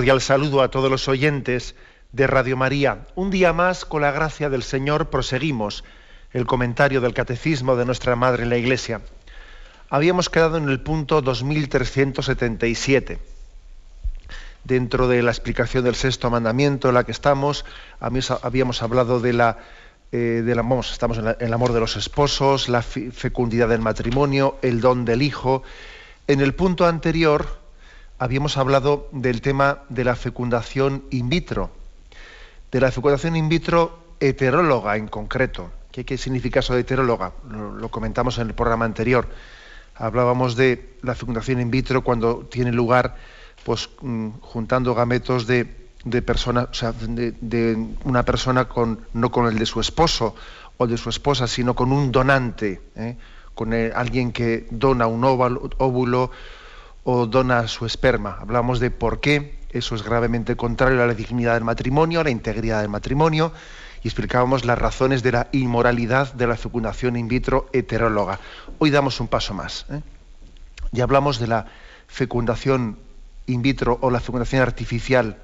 Cordial saludo a todos los oyentes de Radio María. Un día más, con la gracia del Señor, proseguimos el comentario del Catecismo de nuestra Madre en la Iglesia. Habíamos quedado en el punto 2377. Dentro de la explicación del sexto mandamiento en la que estamos, habíamos hablado de la, eh, estamos en el amor de los esposos, la fecundidad del matrimonio, el don del hijo. En el punto anterior habíamos hablado del tema de la fecundación in vitro, de la fecundación in vitro heteróloga en concreto. ¿Qué, significa eso de heteróloga? Lo, comentamos en el programa anterior. Hablábamos de la fecundación in vitro cuando tiene lugar pues, mm, juntando gametos de, de, una persona no con el de su esposo o de su esposa, sino con un donante, ¿eh? con alguien que dona un óvulo o dona su esperma. Hablamos de por qué eso es gravemente contrario a la dignidad del matrimonio, a la integridad del matrimonio, y explicábamos las razones de la inmoralidad de la fecundación in vitro heteróloga. Hoy damos un paso más. ¿eh? Ya hablamos de la fecundación in vitro o la fecundación artificial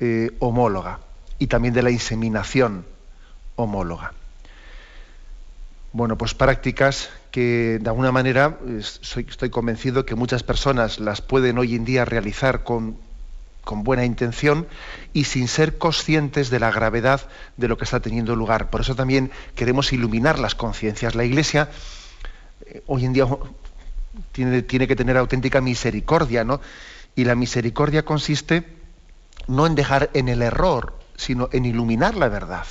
eh, homóloga y también de la inseminación homóloga. Bueno, pues prácticas que de alguna manera estoy convencido que muchas personas las pueden hoy en día realizar con, buena intención y sin ser conscientes de la gravedad de lo que está teniendo lugar. Por eso también queremos iluminar las conciencias. La Iglesia eh, hoy en día tiene, tiene que tener auténtica misericordia, ¿no? Y la misericordia consiste no en dejar en el error, sino en iluminar la verdad.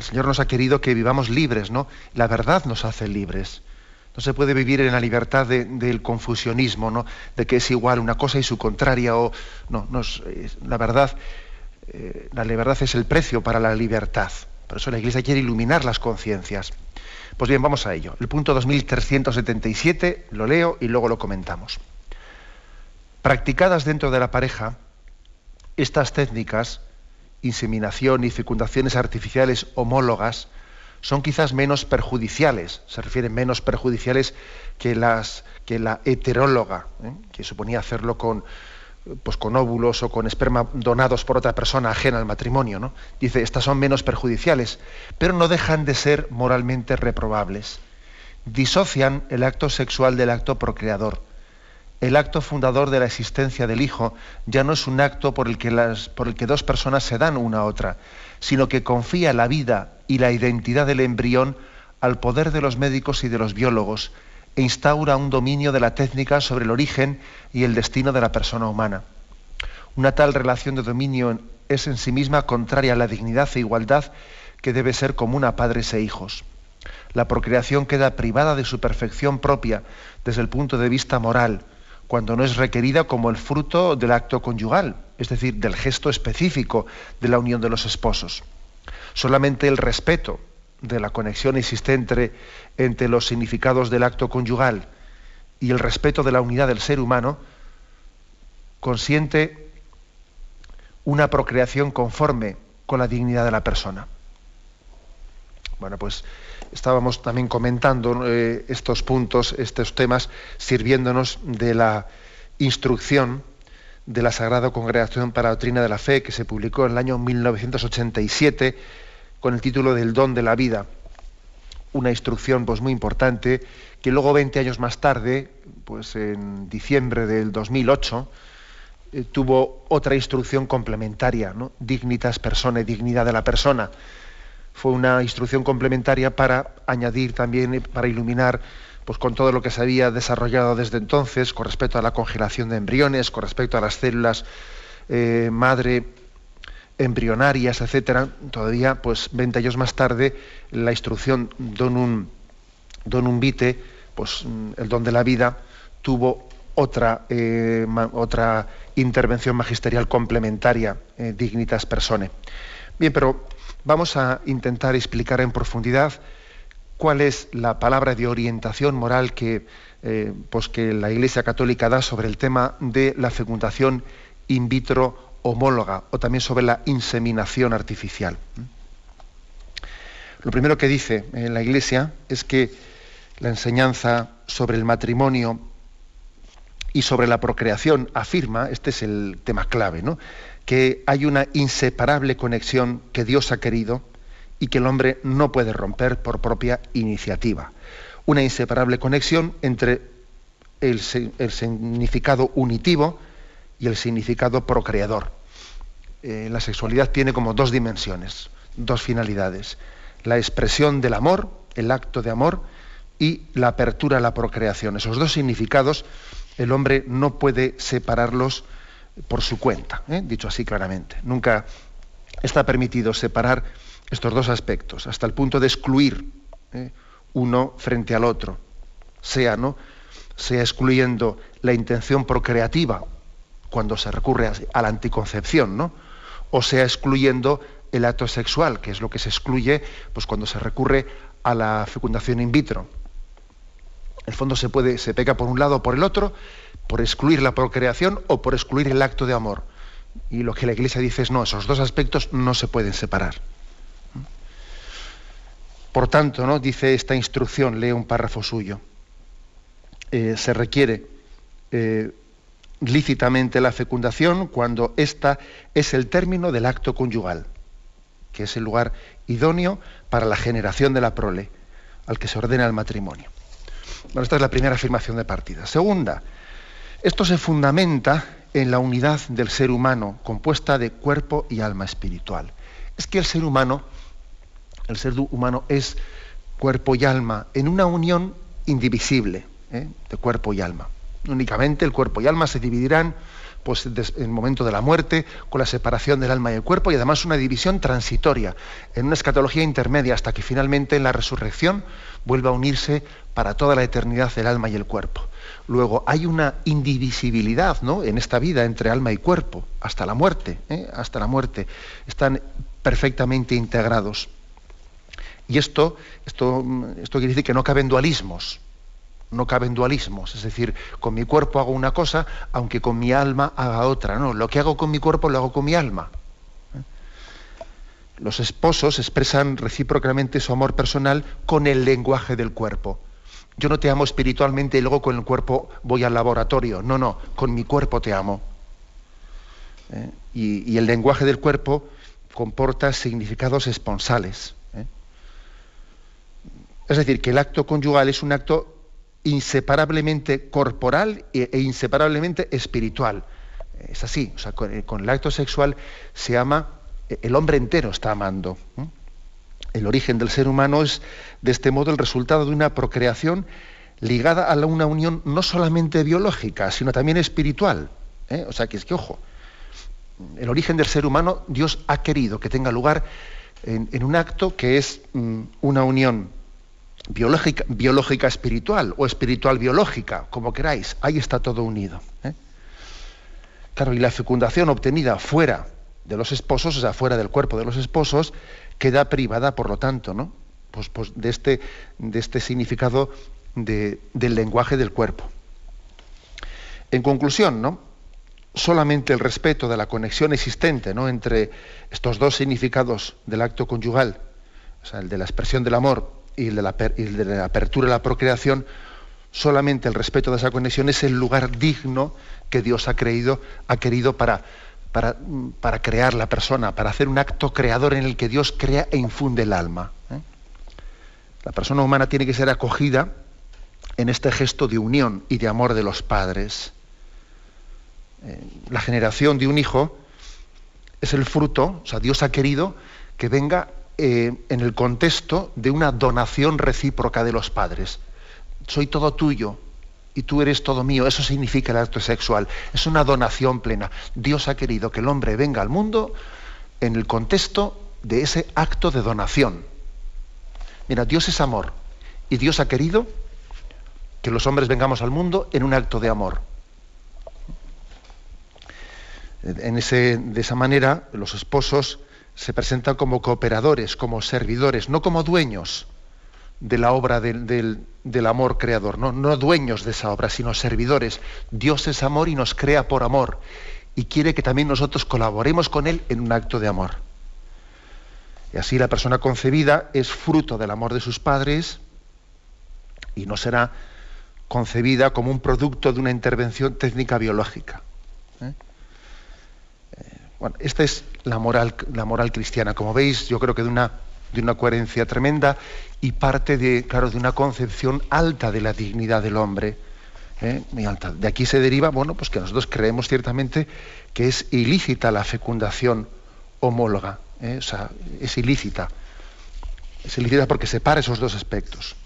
El Señor nos ha querido que vivamos libres, ¿no? La verdad nos hace libres. No se puede vivir en la libertad del confusionismo, ¿no? De que es igual una cosa y su contraria, o no, la verdad, eh, la libertad es el precio para la libertad. Por eso la Iglesia quiere iluminar las conciencias. Pues bien, vamos a ello. El punto 2377 lo leo y luego lo comentamos. Practicadas dentro de la pareja, estas técnicas inseminación y fecundaciones artificiales homólogas son quizás menos perjudiciales, se refieren menos perjudiciales que, las, que la heteróloga, ¿eh? que suponía hacerlo con, pues con óvulos o con esperma donados por otra persona ajena al matrimonio. ¿no? Dice, estas son menos perjudiciales, pero no dejan de ser moralmente reprobables. Disocian el acto sexual del acto procreador el acto fundador de la existencia del Hijo ya no es un acto por el, que las, por el que dos personas se dan una a otra, sino que confía la vida y la identidad del embrión al poder de los médicos y de los biólogos e instaura un dominio de la técnica sobre el origen y el destino de la persona humana. Una tal relación de dominio es en sí misma contraria a la dignidad e igualdad que debe ser común a padres e hijos. La procreación queda privada de su perfección propia desde el punto de vista moral, cuando no es requerida como el fruto del acto conyugal, es decir, del gesto específico de la unión de los esposos. Solamente el respeto de la conexión existente entre los significados del acto conyugal y el respeto de la unidad del ser humano consiente una procreación conforme con la dignidad de la persona. Bueno, pues estábamos también comentando eh, estos puntos, estos temas, sirviéndonos de la instrucción de la Sagrada Congregación para la Doctrina de la Fe, que se publicó en el año 1987 con el título del don de la vida. Una instrucción pues, muy importante que luego 20 años más tarde, pues en diciembre del 2008, eh, tuvo otra instrucción complementaria. Dignitas persona, dignidad de la persona fue una instrucción complementaria para añadir también, para iluminar pues con todo lo que se había desarrollado desde entonces con respecto a la congelación de embriones, con respecto a las células eh, madre embrionarias, etcétera, todavía, pues 20 años más tarde, la instrucción Donum, donum Vite, pues el don de la vida, tuvo otra, eh, otra intervención magisterial complementaria, eh, Dignitas Persone. Bien, pero vamos a intentar explicar en profundidad cuál es la palabra de orientación moral que, eh, pues que la Iglesia Católica da sobre el tema de la fecundación in vitro homóloga o también sobre la inseminación artificial. Lo primero que dice en la Iglesia es que la enseñanza sobre el matrimonio y sobre la procreación afirma, este es el tema clave, ¿no? Que hay una inseparable conexión que Dios ha querido y que el hombre no puede romper por propia iniciativa. Una inseparable conexión entre el, significado unitivo y el significado procreador. Eh, la sexualidad tiene como dos dimensiones, dos finalidades. La expresión del amor, el acto de amor, y la apertura a la procreación. Esos dos significados el hombre no puede separarlos por su cuenta, ¿eh? dicho así claramente. Nunca está permitido separar estos dos aspectos, hasta el punto de excluir ¿eh? uno frente al otro, sea, ¿no? sea excluyendo la intención procreativa cuando se recurre a, la anticoncepción, ¿no? o sea excluyendo el acto sexual, que es lo que se excluye pues, cuando se recurre a la fecundación in vitro. El fondo se puede, se peca por un lado o por el otro, por excluir la procreación o por excluir el acto de amor. Y lo que la Iglesia dice es no, esos dos aspectos no se pueden separar. Por tanto, ¿no? dice esta instrucción, lee un párrafo suyo. Eh, se requiere eh, lícitamente la fecundación cuando ésta es el término del acto conyugal, que es el lugar idóneo para la generación de la prole, al que se ordena el matrimonio. Bueno, esta es la primera afirmación de partida. Segunda, esto se fundamenta en la unidad del ser humano, compuesta de cuerpo y alma espiritual. Es que el ser humano, el ser humano es cuerpo y alma en una unión indivisible ¿eh? de cuerpo y alma. Únicamente el cuerpo y alma se dividirán pues, en el momento de la muerte, con la separación del alma y el cuerpo, y además una división transitoria, en una escatología intermedia, hasta que finalmente en la resurrección vuelva a unirse para toda la eternidad el alma y el cuerpo. Luego hay una indivisibilidad ¿no? en esta vida entre alma y cuerpo, hasta la muerte, ¿eh? hasta la muerte. Están perfectamente integrados. Y esto, esto, esto quiere decir que no caben dualismos, no caben dualismos, es decir, con mi cuerpo hago una cosa, aunque con mi alma haga otra. No, lo que hago con mi cuerpo lo hago con mi alma. Los esposos expresan recíprocamente su amor personal con el lenguaje del cuerpo. Yo no te amo espiritualmente y luego con el cuerpo voy al laboratorio. No, no, con mi cuerpo te amo. ¿Eh? Y, el lenguaje del cuerpo comporta significados esponsales. ¿eh? Es decir, que el acto conyugal es un acto inseparablemente corporal e, e inseparablemente espiritual. Es así, o sea, con, el acto sexual se ama, el hombre entero está amando. El origen del ser humano es, de este modo, el resultado de una procreación ligada a una unión no solamente biológica, sino también espiritual. ¿eh? O sea, que es que, ojo, el origen del ser humano, Dios ha querido que tenga lugar en, un acto que es mm, una unión biológica, biológica espiritual o espiritual biológica, como queráis. Ahí está todo unido. ¿eh? Claro, y la fecundación obtenida fuera de los esposos, o sea, fuera del cuerpo de los esposos, queda privada, por lo tanto, ¿no? Pues, pues de, este, de este significado del lenguaje del cuerpo. En conclusión, ¿no? solamente el respeto de la conexión existente ¿no? entre estos dos significados del acto conyugal, o sea, el de la expresión del amor y el de la, de la apertura a la procreación, solamente el respeto de esa conexión es el lugar digno que Dios ha, creído, ha querido para para, crear la persona, para hacer un acto creador en el que Dios crea e infunde el alma. ¿eh? La persona humana tiene que ser acogida en este gesto de unión y de amor de los padres. Eh, la generación de un hijo es el fruto, o sea, Dios ha querido que venga eh, en el contexto de una donación recíproca de los padres. Soy todo tuyo, y tú eres todo mío. Eso significa el acto sexual. Es una donación plena. Dios ha querido que el hombre venga al mundo en el contexto de ese acto de donación. Mira, Dios es amor y Dios ha querido que los hombres vengamos al mundo en un acto de amor. En ese, de esa manera, los esposos se presentan como cooperadores, como servidores, no como dueños de la obra del, del, amor creador, ¿no? no dueños de esa obra, sino servidores. Dios es amor y nos crea por amor y quiere que también nosotros colaboremos con Él en un acto de amor. Y así la persona concebida es fruto del amor de sus padres y no será concebida como un producto de una intervención técnica biológica. ¿eh? Eh, bueno, esta es la moral, la moral cristiana. Como veis, yo creo que de una de una coherencia tremenda y parte de, claro, de una concepción alta de la dignidad del hombre. ¿eh? Muy alta. De aquí se deriva, bueno, pues que nosotros creemos ciertamente que es ilícita la fecundación homóloga. ¿eh? O sea, es ilícita. Es ilícita porque separa esos dos aspectos.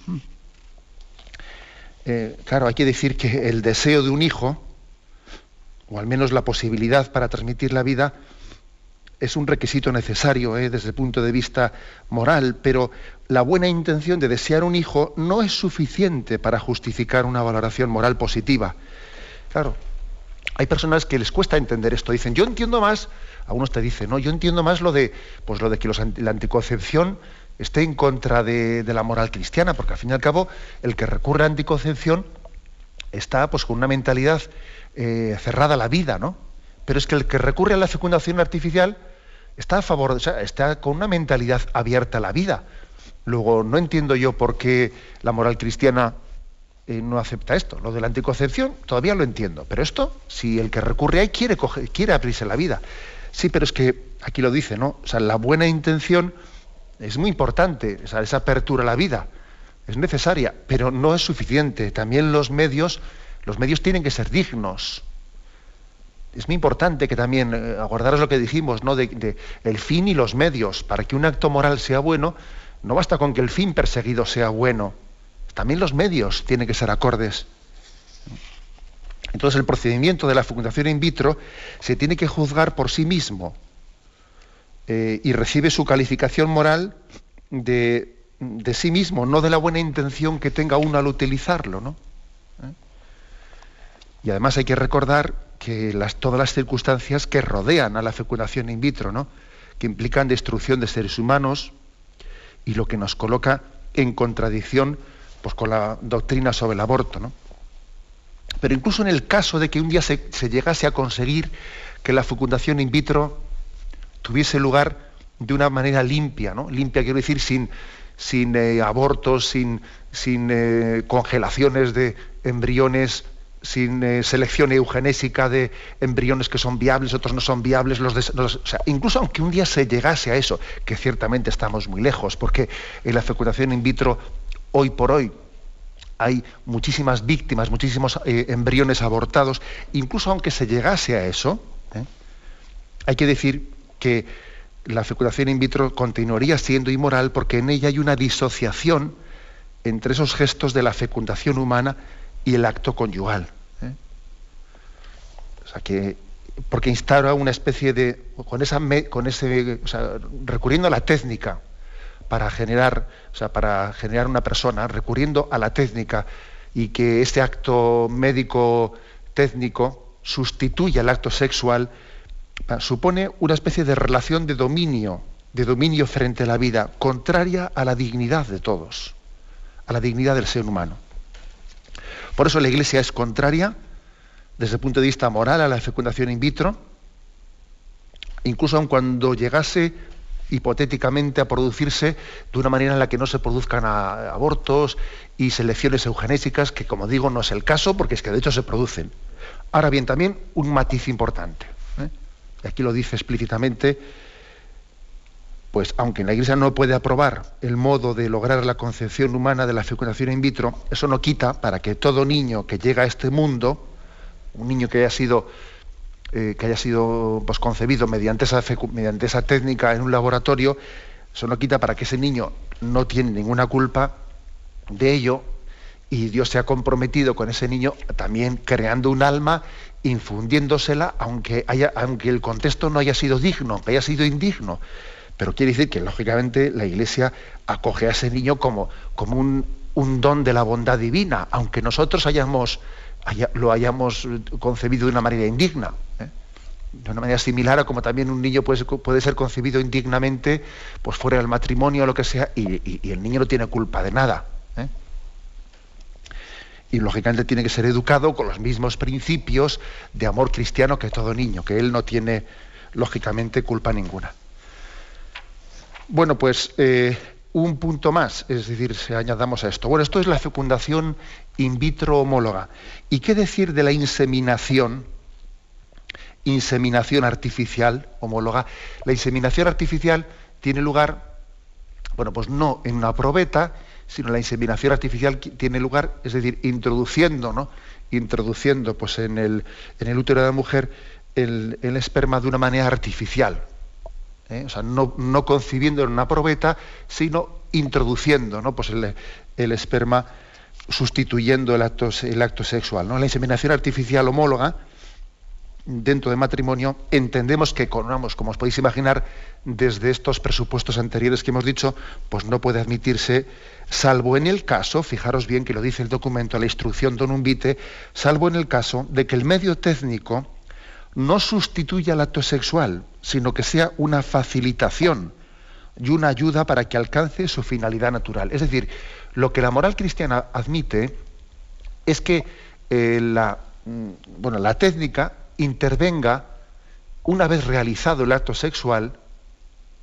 Eh, claro, hay que decir que el deseo de un hijo, o al menos la posibilidad para transmitir la vida, es un requisito necesario ¿eh? desde el punto de vista moral, pero la buena intención de desear un hijo no es suficiente para justificar una valoración moral positiva. Claro, hay personas que les cuesta entender esto. Dicen, yo entiendo más, algunos te dicen, no, yo entiendo más lo de, pues lo de que la anticoncepción esté en contra de, la moral cristiana, porque al fin y al cabo el que recurre a anticoncepción está pues con una mentalidad eh, cerrada a la vida, ¿no? Pero es que el que recurre a la fecundación artificial está a favor, está con una mentalidad abierta a la vida. Luego, no entiendo yo por qué la moral cristiana eh, no acepta esto. Lo de la anticoncepción todavía lo entiendo, pero esto, si el que recurre ahí quiere, quiere abrirse la vida. Sí, pero es que aquí lo dice, ¿no? O sea, la buena intención es muy importante, esa apertura a la vida es necesaria, pero no es suficiente. También los medios, los medios tienen que ser dignos es muy importante que también eh, lo que dijimos, ¿no? De, el fin y los medios. Para que un acto moral sea bueno, no basta con que el fin perseguido sea bueno. También los medios tienen que ser acordes. Entonces el procedimiento de la fecundación in vitro se tiene que juzgar por sí mismo eh, y recibe su calificación moral de, de, sí mismo, no de la buena intención que tenga uno al utilizarlo. ¿no? ¿Eh? Y además hay que recordar que las, todas las circunstancias que rodean a la fecundación in vitro, ¿no? que implican destrucción de seres humanos y lo que nos coloca en contradicción pues, con la doctrina sobre el aborto. ¿no? Pero incluso en el caso de que un día se, llegase a conseguir que la fecundación in vitro tuviese lugar de una manera limpia, ¿no? limpia quiero decir sin, sin eh, abortos, sin, sin eh, congelaciones de embriones sin eh, selección eugenésica de embriones que son viables, otros no son viables, los, incluso aunque un día se llegase a eso, que ciertamente estamos muy lejos, porque en la fecundación in vitro, hoy por hoy, hay muchísimas víctimas, muchísimos eh, embriones abortados, incluso aunque se llegase a eso, ¿eh? hay que decir que la fecundación in vitro continuaría siendo inmoral porque en ella hay una disociación entre esos gestos de la fecundación humana y el acto conyugal. ¿eh? O sea que porque instaura una especie de con esa con ese recurriendo a la técnica para generar o sea, para generar una persona recurriendo a la técnica y que este acto médico técnico sustituya el acto sexual supone una especie de relación de dominio de dominio frente a la vida contraria a la dignidad de todos a la dignidad del ser humano por eso la Iglesia es contraria, desde el punto de vista moral, a la fecundación in vitro, incluso aun cuando llegase hipotéticamente a producirse de una manera en la que no se produzcan abortos y selecciones eugenésicas, que como digo no es el caso, porque es que de hecho se producen. Ahora bien, también un matiz importante. ¿eh? Aquí lo dice explícitamente pues aunque la Iglesia no puede aprobar el modo de lograr la concepción humana de la fecundación in vitro, eso no quita para que todo niño que llega a este mundo, un niño que haya sido, eh, que haya sido pues, concebido mediante esa, técnica en un laboratorio, eso no quita para que ese niño no tiene ninguna culpa de ello y Dios se ha comprometido con ese niño también creando un alma, infundiéndosela, aunque, haya, aunque el contexto no haya sido digno, que haya sido indigno. Pero quiere decir que, lógicamente, la Iglesia acoge a ese niño como, como un, don de la bondad divina, aunque nosotros hayamos, lo hayamos concebido de una manera indigna. ¿eh? de una manera similar a como también un niño puede, puede ser concebido indignamente pues fuera del matrimonio o lo que sea y, el niño no tiene culpa de nada ¿eh? y lógicamente tiene que ser educado con los mismos principios de amor cristiano que todo niño que él no tiene lógicamente culpa ninguna bueno pues eh, un punto más, es decir, se añadamos a esto. Bueno, esto es la fecundación in vitro homóloga. ¿Y qué decir de la inseminación? Inseminación artificial homóloga. La inseminación artificial tiene lugar, bueno, pues no en una probeta, sino la inseminación artificial tiene lugar, es decir, introduciendo, ¿no? Introduciendo pues en el, útero de la mujer el esperma de una manera artificial. ¿Eh? o sea, no, concibiendo en una probeta, sino introduciendo ¿no? pues el, esperma, sustituyendo el acto, el acto sexual. ¿no? La inseminación artificial homóloga, dentro del matrimonio, entendemos que, como os podéis imaginar, desde estos presupuestos anteriores que hemos dicho, pues no puede admitirse, salvo en el caso, fijaros bien que lo dice el documento, la instrucción don Umbite, salvo en el caso de que el medio técnico no sustituya el acto sexual, sino que sea una facilitación y una ayuda para que alcance su finalidad natural. Es decir, lo que la moral cristiana admite es que eh, la, mm, bueno, la técnica intervenga una vez realizado el acto sexual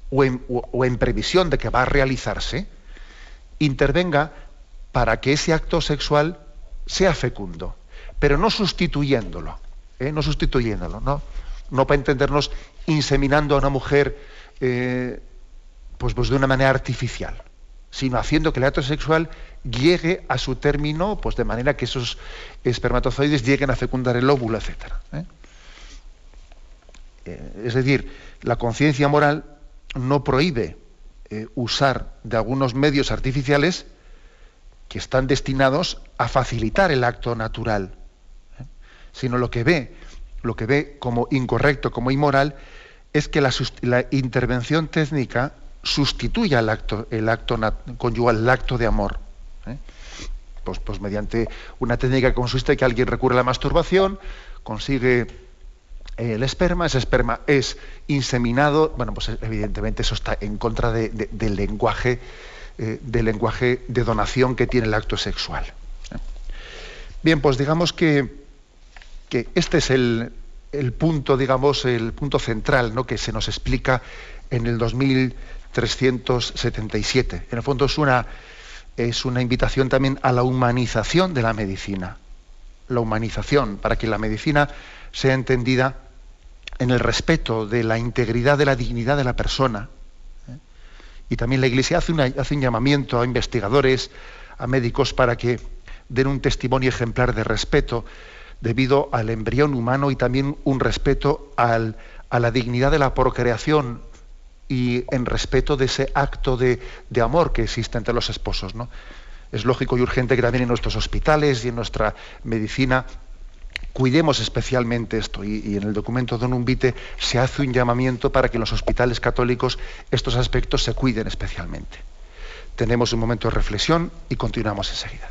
o en previsión de que va a realizarse, intervenga para que ese acto sexual sea fecundo, pero no sustituyéndolo. ¿Eh? no sustituyéndolo, ¿no? No para entendernos inseminando a una mujer eh, pues, pues de una manera artificial, sino haciendo que el acto sexual llegue a su término, pues de manera que esos espermatozoides lleguen a fecundar el óvulo, etc. ¿eh? es decir, la conciencia moral no prohíbe usar de algunos medios artificiales que están destinados a facilitar el acto natural sino lo que ve, lo que ve como incorrecto, como inmoral, es que la, intervención técnica sustituya el acto, el acto conyugal, el acto de amor. ¿eh? Pues, pues, mediante una técnica que consiste en que alguien recurre a la masturbación, consigue eh, el esperma, ese esperma es inseminado, bueno, pues evidentemente eso está en contra del lenguaje, eh, del lenguaje de donación que tiene el acto sexual. Bien, pues digamos que que este es el, punto, digamos, el punto central ¿no? que se nos explica en el 2377. En el fondo es una, es una invitación también a la humanización de la medicina. La humanización, para que la medicina sea entendida en el respeto de la integridad de la dignidad de la persona. ¿eh? Y también la Iglesia hace, hace un llamamiento a investigadores, a médicos, para que den un testimonio ejemplar de respeto debido al embrión humano y también un respeto al, a la dignidad de la procreación y en respeto de ese acto de, amor que existe entre los esposos. ¿no? Es lógico y urgente que también en nuestros hospitales y en nuestra medicina cuidemos especialmente esto y, y, en el documento Don Umbite se hace un llamamiento para que en los hospitales católicos estos aspectos se cuiden especialmente. Tenemos un momento de reflexión y continuamos enseguida.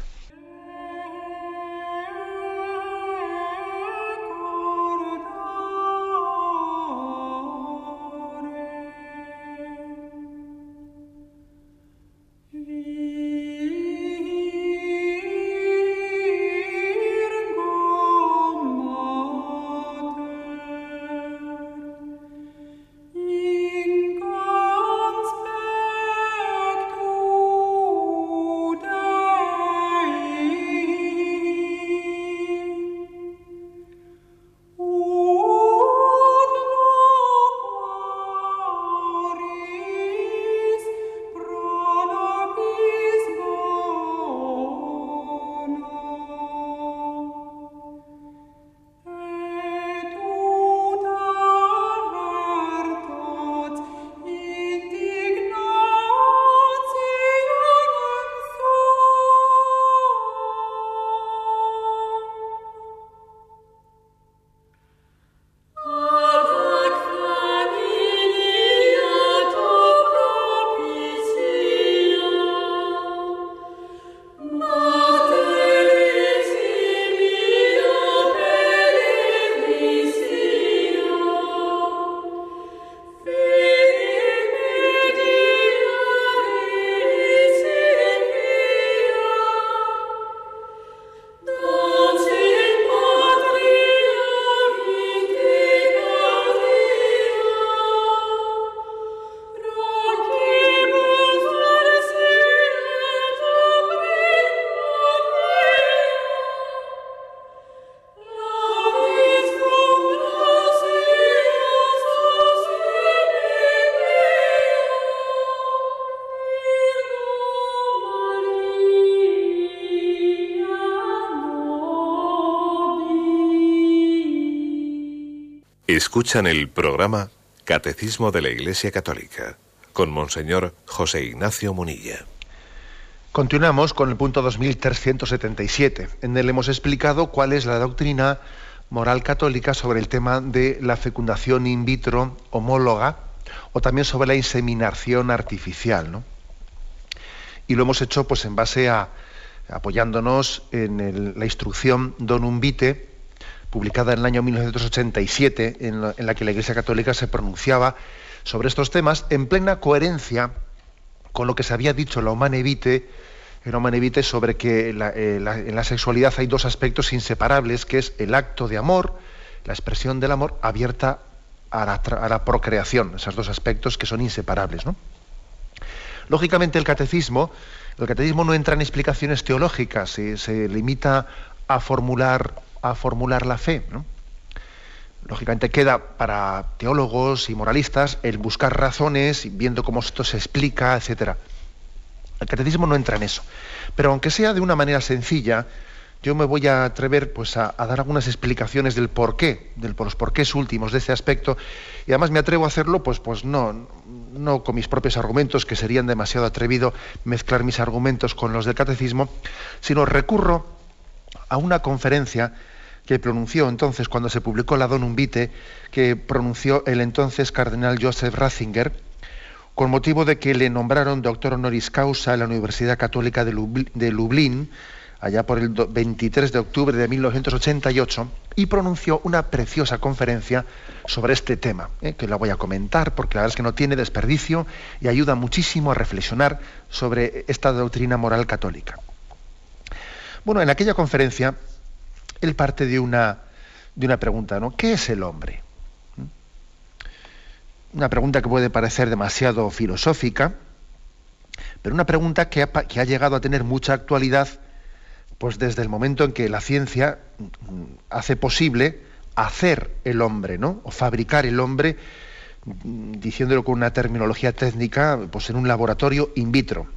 Escuchan el programa Catecismo de la Iglesia Católica con Monseñor José Ignacio Munilla. Continuamos con el punto 2377. En él hemos explicado cuál es la doctrina moral católica sobre el tema de la fecundación in vitro homóloga o también sobre la inseminación artificial. ¿no? Y lo hemos hecho pues, en base a, apoyándonos en la instrucción Donum Vitae, publicada en el año 1987, en la, en la que la Iglesia Católica se pronunciaba sobre estos temas en plena coherencia con lo que se había dicho la en Humane sobre que eh, en la sexualidad hay dos aspectos inseparables, que es el acto de amor, la expresión del amor abierta a la, procreación, esos dos aspectos que son inseparables. Lógicamente el catecismo, el catecismo no entra en explicaciones teológicas, se limita a formular, a formular la fe. Lógicamente queda para teólogos y moralistas el buscar razones, viendo cómo esto se explica, etcétera. El catecismo no entra en eso. Pero aunque sea de una manera sencilla, yo me voy a atrever pues, a, dar algunas explicaciones del porqué, de los porqués últimos de este aspecto, y además me atrevo a hacerlo, pues, pues no, no con mis propios argumentos, que serían demasiado atrevido mezclar mis argumentos con los del catecismo, sino recurro a una conferencia que pronunció entonces cuando se publicó la Donum Vitae, que pronunció el entonces cardenal Joseph Ratzinger, con motivo de que le nombraron doctor honoris causa en la Universidad Católica de, Lublin, allá por el 23 de octubre de 1988, y pronunció una preciosa conferencia sobre este tema, ¿eh? que la voy a comentar porque la verdad es que no tiene desperdicio y ayuda muchísimo a reflexionar sobre esta doctrina moral católica. Bueno, en aquella conferencia él parte de una, de una pregunta, ¿no? ¿Qué es el hombre? Una pregunta que puede parecer demasiado filosófica, pero una pregunta que ha, que ha llegado a tener mucha actualidad pues desde el momento en que la ciencia mm, hace posible hacer el hombre, ¿no? O fabricar el hombre, mm, diciéndolo con una terminología técnica, pues en un laboratorio in vitro.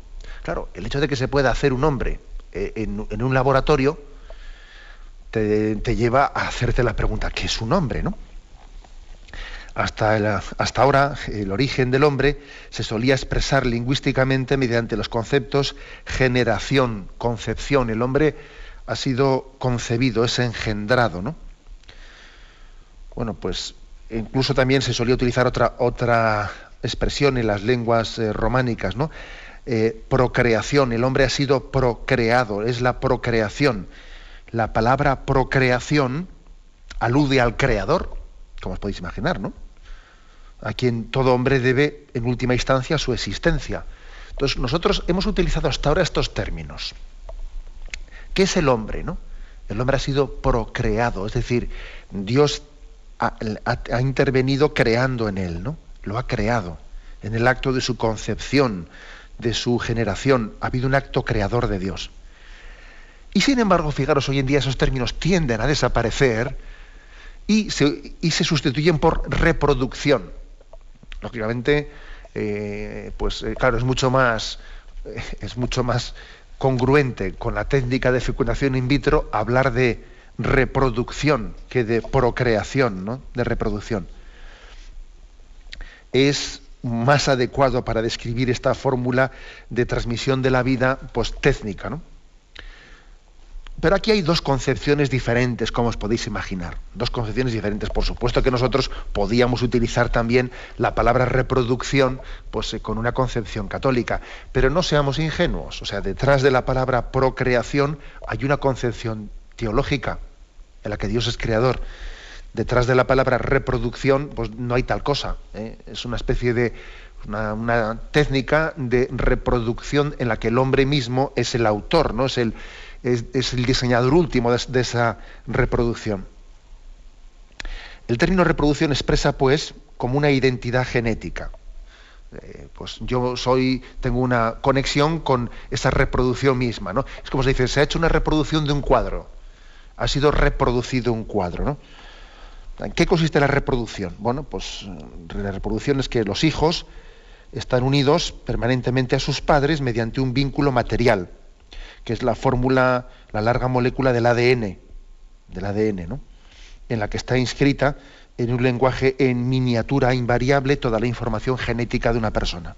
Claro, el hecho de que se pueda hacer un hombre eh, en, en, un laboratorio te, lleva a hacerte la pregunta, ¿qué es un hombre, no? Hasta, hasta ahora el origen del hombre se solía expresar lingüísticamente mediante los conceptos generación, concepción. El hombre ha sido concebido, es engendrado, ¿no? Bueno, pues incluso también se solía utilizar otra, otra expresión en las lenguas eh, románicas, ¿no? Eh, procreación, el hombre ha sido procreado, es la procreación. La palabra procreación alude al creador, como os podéis imaginar, ¿no? a quien todo hombre debe, en última instancia, su existencia. Entonces, nosotros hemos utilizado hasta ahora estos términos. ¿Qué es el hombre? No? El hombre ha sido procreado, es decir, Dios ha, ha, intervenido creando en él, ¿no? Lo ha creado. En el acto de su concepción, de su generación, ha habido un acto creador de Dios. Y sin embargo, fijaros, hoy en día esos términos tienden a desaparecer y se, sustituyen por reproducción. Lógicamente, eh, pues eh, claro, es mucho más, eh, es mucho más congruente con la técnica de fecundación in vitro hablar de reproducción que de procreación, ¿no? De reproducción. Es más adecuado para describir esta fórmula de transmisión de la vida, pues técnica, ¿no? Pero aquí hay dos concepciones diferentes, como os podéis imaginar. Dos concepciones diferentes. Por supuesto que nosotros podíamos utilizar también la palabra reproducción pues, eh, con una concepción católica. Pero no seamos ingenuos. O sea, detrás de la palabra procreación hay una concepción teológica en la que Dios es creador. Detrás de la palabra reproducción, pues no hay tal cosa. ¿eh? Es una especie de una, una, técnica de reproducción en la que el hombre mismo es el autor, no es el, es, el diseñador último de, esa reproducción. El término reproducción expresa, pues, como una identidad genética. Eh, pues yo soy, tengo una conexión con esa reproducción misma, ¿no? Es como se dice, se ha hecho una reproducción de un cuadro. Ha sido reproducido un cuadro, ¿no? ¿En qué consiste la reproducción? Bueno, pues la reproducción es que los hijos están unidos permanentemente a sus padres mediante un vínculo material que es la fórmula, la larga molécula del ADN, del ADN, ¿no? en la que está inscrita en un lenguaje en miniatura invariable toda la información genética de una persona.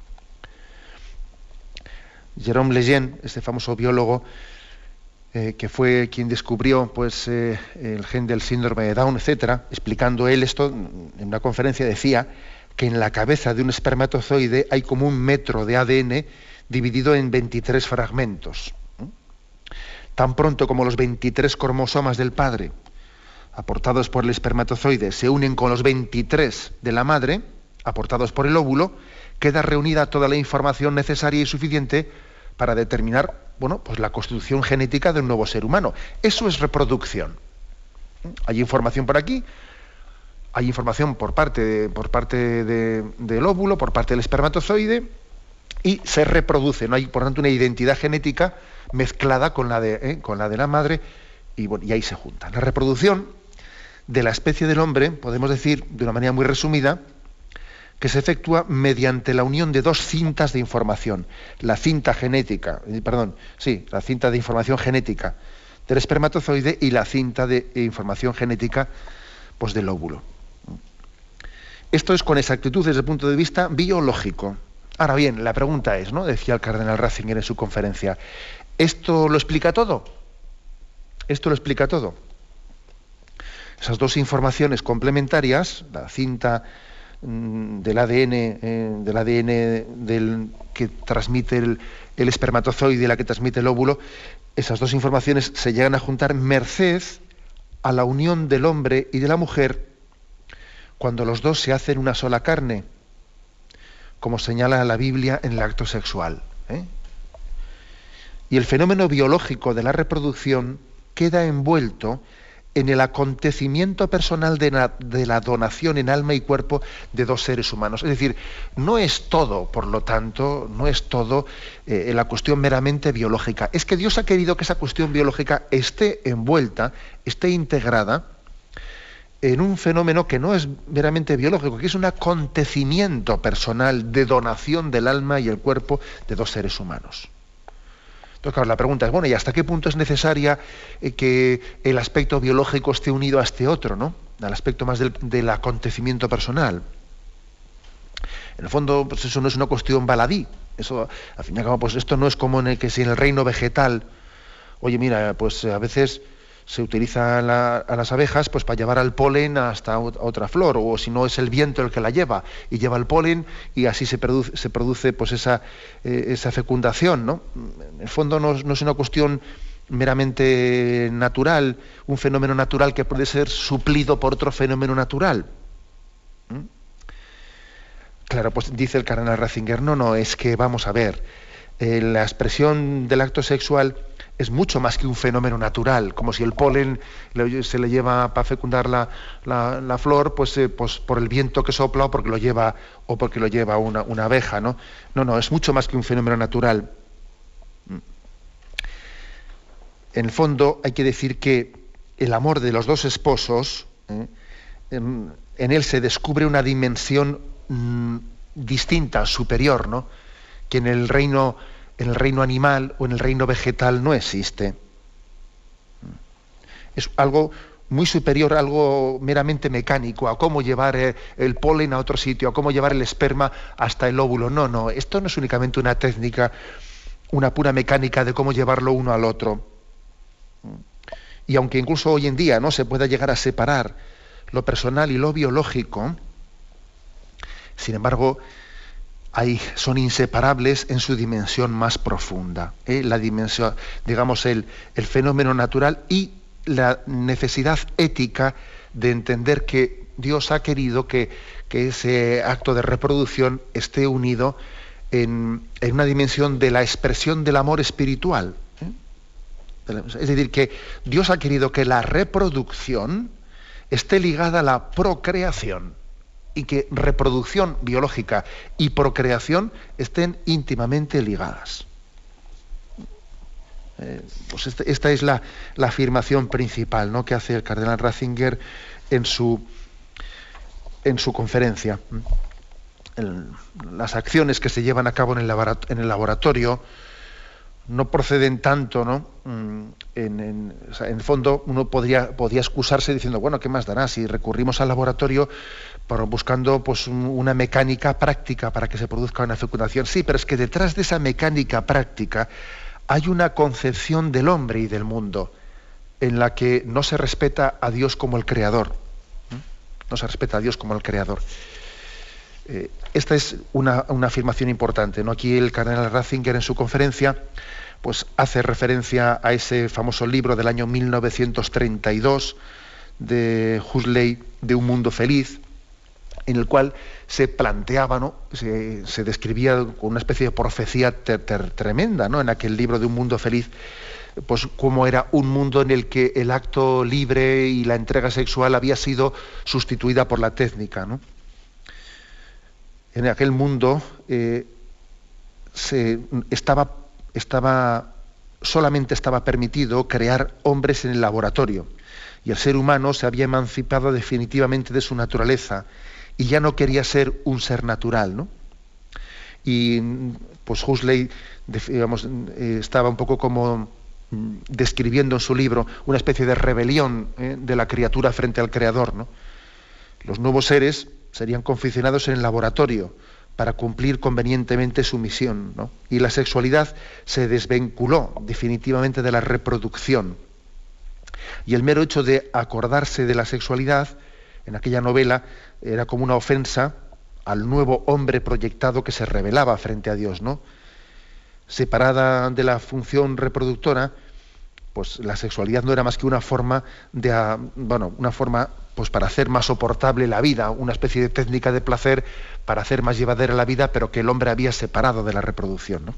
Jerome Lejeune, este famoso biólogo, eh, que fue quien descubrió pues, eh, el gen del síndrome de Down, etcétera, explicando él esto en una conferencia, decía que en la cabeza de un espermatozoide hay como un metro de ADN dividido en 23 fragmentos. Tan pronto como los 23 cromosomas del padre, aportados por el espermatozoide, se unen con los 23 de la madre, aportados por el óvulo, queda reunida toda la información necesaria y suficiente para determinar bueno, pues la constitución genética de un nuevo ser humano. Eso es reproducción. Hay información por aquí, hay información por parte, por parte del óvulo, por parte del espermatozoide, y se reproduce. No hay, por tanto, una identidad genética mezclada con la de, ¿eh? con la, de la madre, y, y ahí se junta. La reproducción de la especie del hombre, podemos decir de una manera muy resumida, que se efectúa mediante la unión de dos cintas de información, la cinta genética, eh, perdón, sí, la cinta de información genética del espermatozoide y la cinta de información genética pues, del óvulo. Esto es con exactitud desde el punto de vista biológico. Ahora bien, la pregunta es, ¿no? Decía el cardenal Ratzinger en su conferencia, ¿esto lo explica todo? ¿Esto lo explica todo? Esas dos informaciones complementarias, la cinta Mm, del ADN, eh, del ADN del, que transmite el, espermatozoide y la que transmite el óvulo, esas dos informaciones se llegan a juntar merced a la unión del hombre y de la mujer cuando los dos se hacen una sola carne, como señala la Biblia en el acto sexual. ¿eh? Y el fenómeno biológico de la reproducción queda envuelto en el acontecimiento personal de la, donación en alma y cuerpo de dos seres humanos. Es decir, no es todo, por lo tanto, no es todo eh, la cuestión meramente biológica. Es que Dios ha querido que esa cuestión biológica esté envuelta, esté integrada en un fenómeno que no es meramente biológico, que es un acontecimiento personal de donación del alma y el cuerpo de dos seres humanos. Entonces, claro, la pregunta es, bueno, ¿y hasta qué punto es necesaria eh, que el aspecto biológico esté unido a este otro, ¿no? Al aspecto más del, acontecimiento personal. En el fondo, pues eso no es una cuestión baladí. Eso, al fin y al cabo, pues esto no es como en el que si en el reino vegetal, oye, mira, pues a veces se utiliza a las abejas pues para llevar al polen hasta otra flor o si no es el viento el que la lleva y lleva el polen y así se produce, se produce pues esa, eh, esa fecundación ¿no? en el fondo no, es una cuestión meramente natural un fenómeno natural que puede ser suplido por otro fenómeno natural ¿Mm? claro pues dice el cardenal Ratzinger no no es que vamos a ver eh, la expresión del acto sexual es mucho más que un fenómeno natural, como si el polen se le lleva para fecundar la, la, flor, pues, eh, pues, por el viento que sopla o porque lo lleva, o porque lo lleva una, una, abeja, ¿no? No, no, es mucho más que un fenómeno natural. En el fondo hay que decir que el amor de los dos esposos, ¿eh? en, él se descubre una dimensión mm, distinta, superior, ¿no? Que en el reino en el reino animal o en el reino vegetal no existe. Es algo muy superior, algo meramente mecánico, a cómo llevar eh, el polen a otro sitio, a cómo llevar el esperma hasta el óvulo. No, no, esto no es únicamente una técnica, una pura mecánica de cómo llevarlo uno al otro. Y aunque incluso hoy en día no se pueda llegar a separar lo personal y lo biológico, sin embargo, son inseparables en su dimensión más profunda. ¿eh? La dimensión, digamos, el, el fenómeno natural y la necesidad ética de entender que Dios ha querido que, que ese acto de reproducción esté unido en, en, una dimensión de la expresión del amor espiritual. ¿eh? Es decir, que Dios ha querido que la reproducción esté ligada a la procreación y que reproducción biológica y procreación estén íntimamente ligadas. Eh, pues este, esta es la, afirmación principal ¿no? que hace el cardenal Ratzinger en su, en su conferencia. las acciones que se llevan a cabo en el, laboratorio no proceden tanto, ¿no? Mm, en, el fondo uno podría, podría excusarse diciendo, bueno, ¿qué más dará si recurrimos al laboratorio buscando pues, una mecánica práctica para que se produzca una fecundación? Sí, pero es que detrás de esa mecánica práctica hay una concepción del hombre y del mundo en la que no se respeta a Dios como el creador. No se respeta a Dios como el creador. Eh, esta es una, afirmación importante. Aquí el cardenal Ratzinger en su conferencia pues, hace referencia a ese famoso libro del año 1932 de Huxley, de Un Mundo Feliz, en el cual se planteaba, ¿no? se, describía con una especie de profecía tremenda ¿no? en aquel libro de Un Mundo Feliz, pues cómo era un mundo en el que el acto libre y la entrega sexual había sido sustituida por la técnica. ¿no? en aquel mundo eh, se, estaba, estaba, solamente estaba permitido crear hombres en el laboratorio y el ser humano se había emancipado definitivamente de su naturaleza y ya no quería ser un ser natural, ¿no? Y pues Huxley digamos, eh, estaba un poco como mm, describiendo en su libro una especie de rebelión ¿eh? de la criatura frente al creador, ¿no? Los nuevos seres serían confeccionados en el laboratorio para cumplir convenientemente su misión. Y la sexualidad se desvinculó definitivamente de la reproducción. Y el mero hecho de acordarse de la sexualidad en aquella novela era como una ofensa al nuevo hombre proyectado que se revelaba frente a Dios, ¿no? Separada de la función reproductora, pues la sexualidad no era más que una forma de, ah, bueno, una forma pues para hacer más soportable la vida, una especie de técnica de placer para hacer más llevadera la vida, pero que el hombre había separado de la reproducción. ¿no?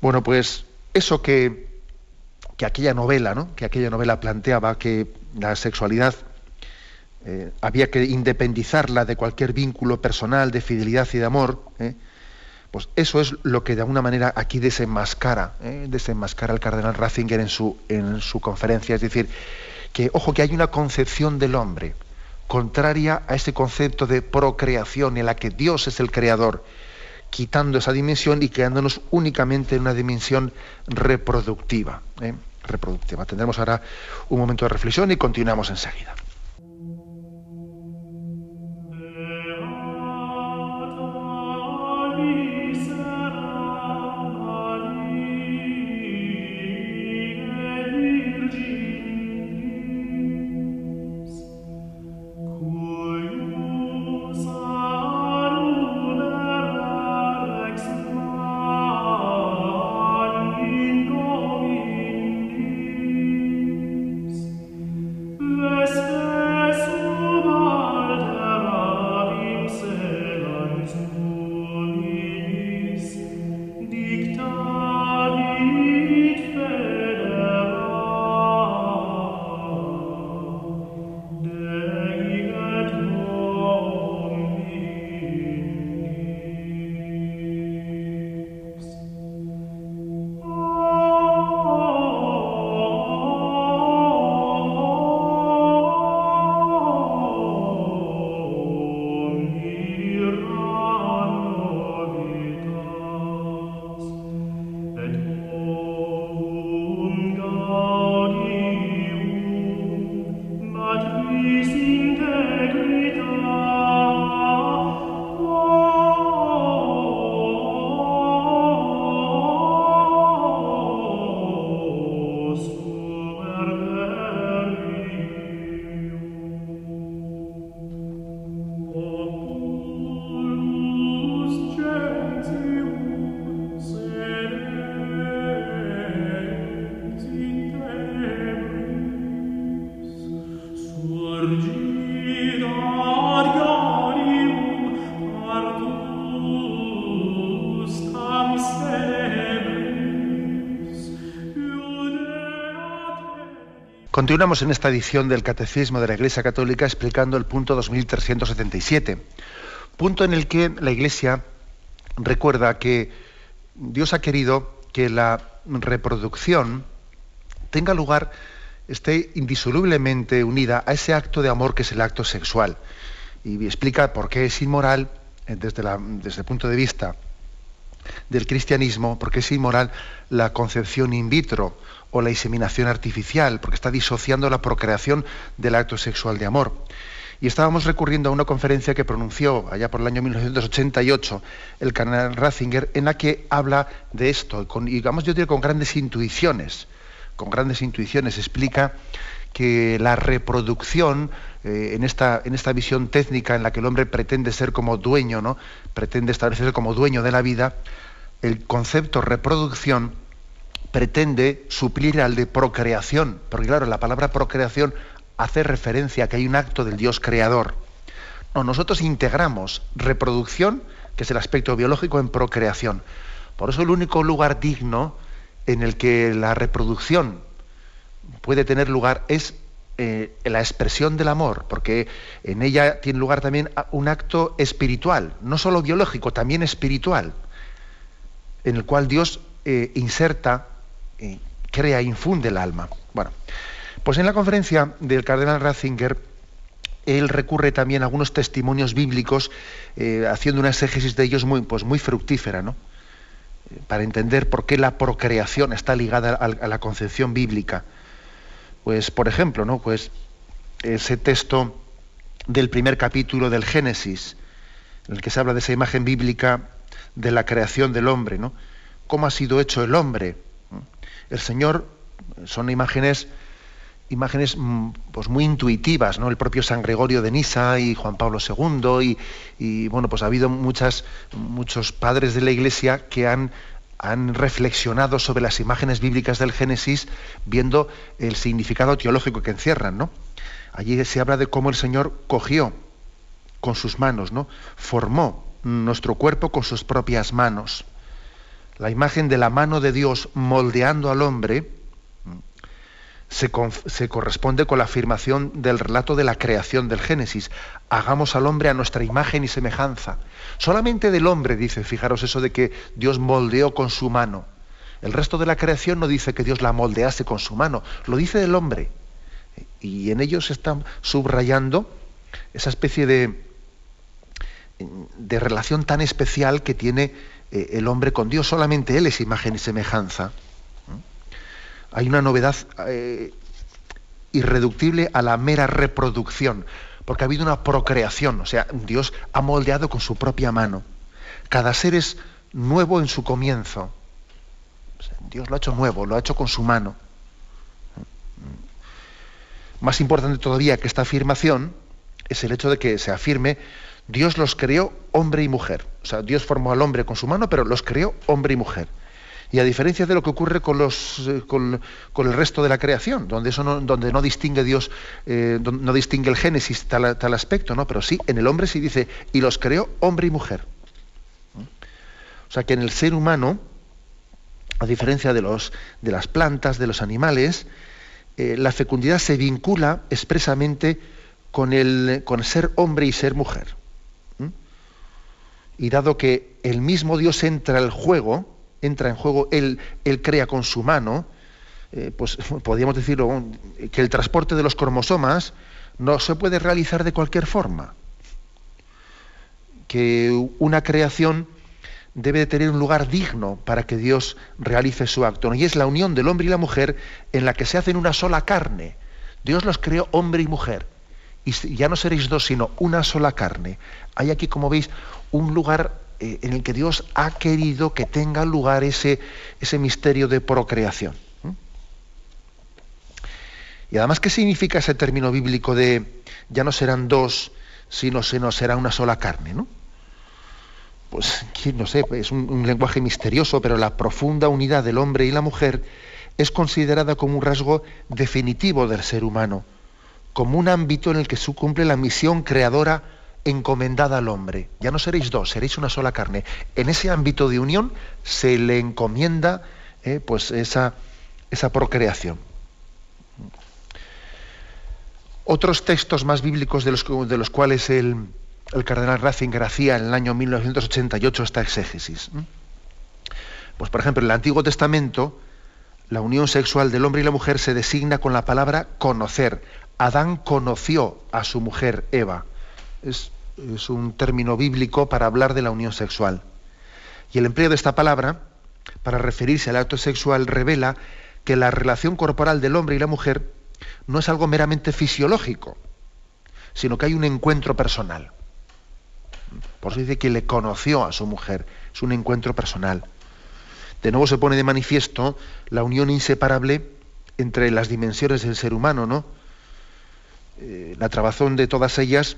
Bueno, pues eso que, que, aquella novela, ¿no? que aquella novela planteaba que la sexualidad eh, había que independizarla de cualquier vínculo personal de fidelidad y de amor, ¿eh? pues eso es lo que de alguna manera aquí desenmascara, ¿eh? desenmascara el cardenal Ratzinger en su, en su conferencia, es decir, que, ojo, que hay una concepción del hombre contraria a ese concepto de procreación en la que Dios es el creador, quitando esa dimensión y quedándonos únicamente en una dimensión reproductiva. ¿eh? reproductiva. Tendremos ahora un momento de reflexión y continuamos enseguida. Continuamos en esta edición del Catecismo de la Iglesia Católica explicando el punto 2377, punto en el que la Iglesia recuerda que Dios ha querido que la reproducción tenga lugar, esté indisolublemente unida a ese acto de amor que es el acto sexual. Y explica por qué es inmoral eh, desde, desde el punto de vista del cristianismo, porque es inmoral la concepción in vitro o la inseminación artificial, porque está disociando la procreación del acto sexual de amor. Y estábamos recurriendo a una conferencia que pronunció allá por el año 1988 el canal Ratzinger, en la que habla de esto, con, digamos yo diría con grandes intuiciones, con grandes intuiciones, explica que la reproducción eh, en, esta, en esta visión técnica en la que el hombre pretende ser como dueño, ¿no? pretende establecerse como dueño de la vida, el concepto reproducción pretende suplir al de procreación, porque claro, la palabra procreación hace referencia a que hay un acto del Dios creador. No, nosotros integramos reproducción, que es el aspecto biológico, en procreación. Por eso el único lugar digno en el que la reproducción puede tener lugar es eh, la expresión del amor, porque en ella tiene lugar también un acto espiritual, no solo biológico, también espiritual, en el cual Dios eh, inserta, eh, crea, infunde el alma. Bueno, pues en la conferencia del cardenal Ratzinger, él recurre también a algunos testimonios bíblicos, haciendo una exégesis de ellos muy, pues muy fructífera, ¿no? para entender por qué la procreación está ligada a, la concepción bíblica. Pues, por ejemplo, ¿no? Pues ese texto del primer capítulo del Génesis, en el que se habla de esa imagen bíblica de la creación del hombre, ¿no? ¿Cómo ha sido hecho el hombre? El Señor son imágenes imágenes mm, pues muy intuitivas, ¿no? El propio San Gregorio de Nisa y Juan Pablo II y, bueno, pues ha habido muchas, muchos padres de la Iglesia que han, han reflexionado sobre las imágenes bíblicas del Génesis viendo el significado teológico que encierran, ¿no? Allí se habla de cómo el Señor cogió con sus manos, ¿no? Formó nuestro cuerpo con sus propias manos. La imagen de la mano de Dios moldeando al hombre, se, corresponde con la afirmación del relato de la creación del Génesis. Hagamos al hombre a nuestra imagen y semejanza. Solamente del hombre dice, fijaros eso de que Dios moldeó con su mano. El resto de la creación no dice que Dios la moldease con su mano, lo dice del hombre. Y en ellos se está subrayando esa especie de, de relación tan especial que tiene eh, el hombre con Dios. Solamente Él es imagen y semejanza hay una novedad eh, irreductible a la mera reproducción, porque ha habido una procreación, o sea, Dios ha moldeado con su propia mano. Cada ser es nuevo en su comienzo. Dios lo ha hecho nuevo, lo ha hecho con su mano. Más importante todavía que esta afirmación es el hecho de que se afirme Dios los creó hombre y mujer. O sea, Dios formó al hombre con su mano, pero los creó hombre y mujer. Y a diferencia de lo que ocurre con, eh, el resto de la creación, donde, no, distingue Dios, eh, no distingue el Génesis tal, aspecto, ¿no? pero sí, en el hombre sí dice, y los creó hombre y mujer. O sea que en el ser humano, a diferencia de, las plantas, de los animales, eh, la fecundidad se vincula expresamente con ser hombre y ser mujer. Y dado que el mismo Dios entra al juego, entra en juego, él, él crea con su mano, eh, pues podríamos decirlo, que el transporte de los cromosomas no se puede realizar de cualquier forma. Que una creación debe de tener un lugar digno para que Dios realice su acto. Y es la unión del hombre y la mujer en la que se hacen una sola carne. Dios los creó hombre y mujer. Y ya no seréis dos, sino una sola carne. Hay aquí, como veis, un lugar eh, en el que Dios ha querido que tenga lugar ese, ese misterio de procreación. Y además, ¿qué significa ese término bíblico de ya no serán dos, sino se no será una sola carne? ¿no? Pues, no sé, es un, un lenguaje misterioso, pero la profunda unidad del hombre y la mujer es considerada como un rasgo definitivo del ser humano, como un ámbito en el que se cumple la misión creadora encomendada al hombre. Ya no seréis dos, seréis una sola carne. En ese ámbito de unión se le encomienda eh, pues esa, esa procreación. Otros textos más bíblicos de los, de los cuales el, el, cardenal Ratzinger hacía en el año 1988 esta exégesis. Pues por ejemplo, en el Antiguo Testamento, la unión sexual del hombre y la mujer se designa con la palabra conocer. Adán conoció a su mujer Eva es, un término bíblico para hablar de la unión sexual. Y el empleo de esta palabra, para referirse al acto sexual, revela que la relación corporal del hombre y la mujer no es algo meramente fisiológico, sino que hay un encuentro personal. Por eso dice que le conoció a su mujer, es un encuentro personal. De nuevo se pone de manifiesto la unión inseparable entre las dimensiones del ser humano, ¿no? Eh, la trabazón de todas ellas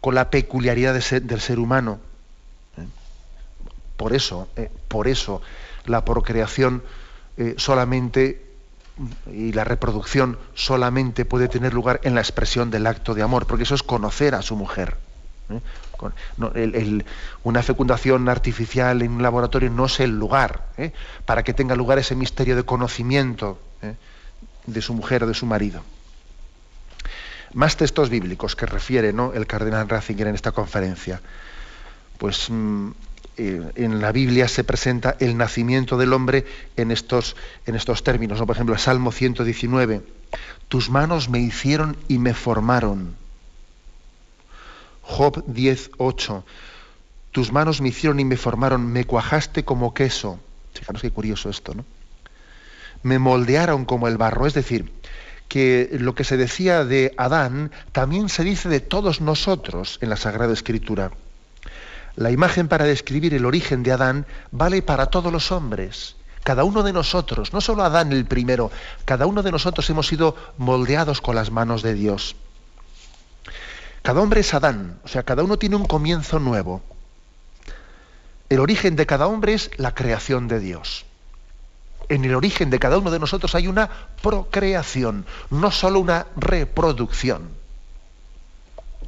con la peculiaridad del ser humano. ¿eh? Por eso, eh, por eso la procreación solamente y la reproducción solamente puede tener lugar en la expresión del acto de amor, porque eso es conocer a su mujer. una fecundación artificial en un laboratorio no es el lugar para que tenga lugar ese misterio de conocimiento de su mujer o de su marido. Más textos bíblicos que refiere ¿no? el cardenal Ratzinger en esta conferencia. Pues mm, eh, en la Biblia se presenta el nacimiento del hombre en estos, en estos términos. Por ejemplo, Salmo 119. Tus manos me hicieron y me formaron. Job 10.8. Tus manos me hicieron y me formaron, me cuajaste como queso. Fijaros qué curioso esto, ¿no? Me moldearon como el barro, es decir, que lo que se decía de Adán también se dice de todos nosotros en la Sagrada Escritura. La imagen para describir el origen de Adán vale para todos los hombres. Cada uno de nosotros, no solo Adán el primero, cada uno de nosotros hemos sido moldeados con las manos de Dios. Cada hombre es Adán, o sea, cada uno tiene un comienzo nuevo. El origen de cada hombre es la creación de Dios en el origen de cada uno de nosotros hay una procreación, no solo una reproducción.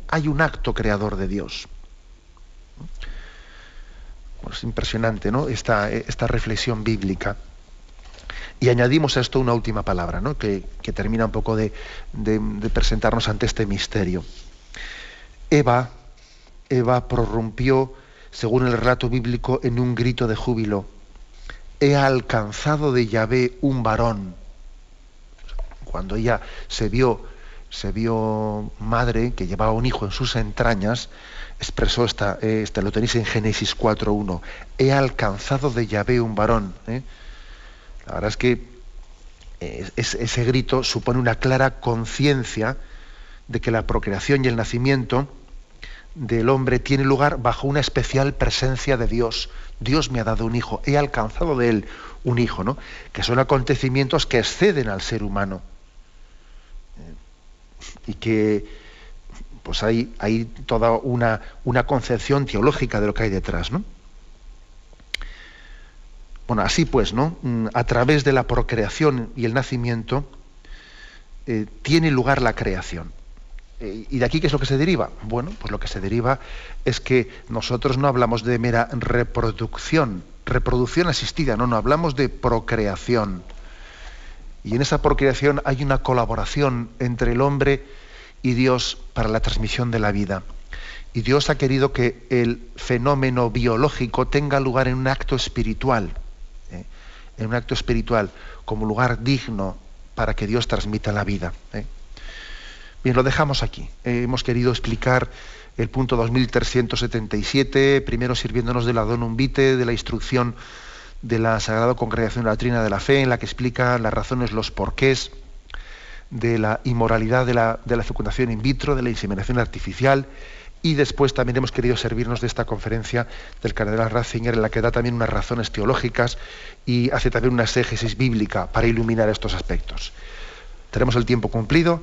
Hay un acto creador de Dios. es impresionante, ¿no? Esta, esta, reflexión bíblica. Y añadimos a esto una última palabra, ¿no? que, termina un poco de, de presentarnos ante este misterio. Eva, Eva prorrumpió, según el relato bíblico, en un grito de júbilo he alcanzado de Yahvé un varón. Cuando ella se vio, se vio madre que llevaba un hijo en sus entrañas, expresó esta, esta lo tenéis en Génesis 4.1, he alcanzado de Yahvé un varón. ¿eh? La verdad es que eh, ese grito supone una clara conciencia de que la procreación y el nacimiento del hombre tiene lugar bajo una especial presencia de Dios. Dios me ha dado un hijo, he alcanzado de él un hijo, ¿no? Que son acontecimientos que exceden al ser humano. Y que pues hay, toda una, una, concepción teológica de lo que hay detrás, ¿no? Bueno, así pues, ¿no? Mm, a través de la procreación y el nacimiento eh, tiene lugar la creación. ¿Y de aquí qué es lo que se deriva? Bueno, pues lo que se deriva es que nosotros no hablamos de mera reproducción, reproducción asistida, no, no, hablamos de procreación. Y en esa procreación hay una colaboración entre el hombre y Dios para la transmisión de la vida. Y Dios ha querido que el fenómeno biológico tenga lugar en un acto espiritual, ¿eh? en un acto espiritual, como lugar digno para que Dios transmita la vida. ¿eh? Bien, lo dejamos aquí. Eh, hemos querido explicar el punto 2377, primero sirviéndonos de la donum vitae, de la instrucción de la Sagrada Congregación de la Trina de la Fe, en la que explica las razones, los porqués de la inmoralidad de la, fecundación in vitro, de la inseminación artificial, y después también hemos querido servirnos de esta conferencia del cardenal Ratzinger, en la que da también unas razones teológicas y hace también una exégesis bíblica para iluminar estos aspectos. Tenemos el tiempo cumplido.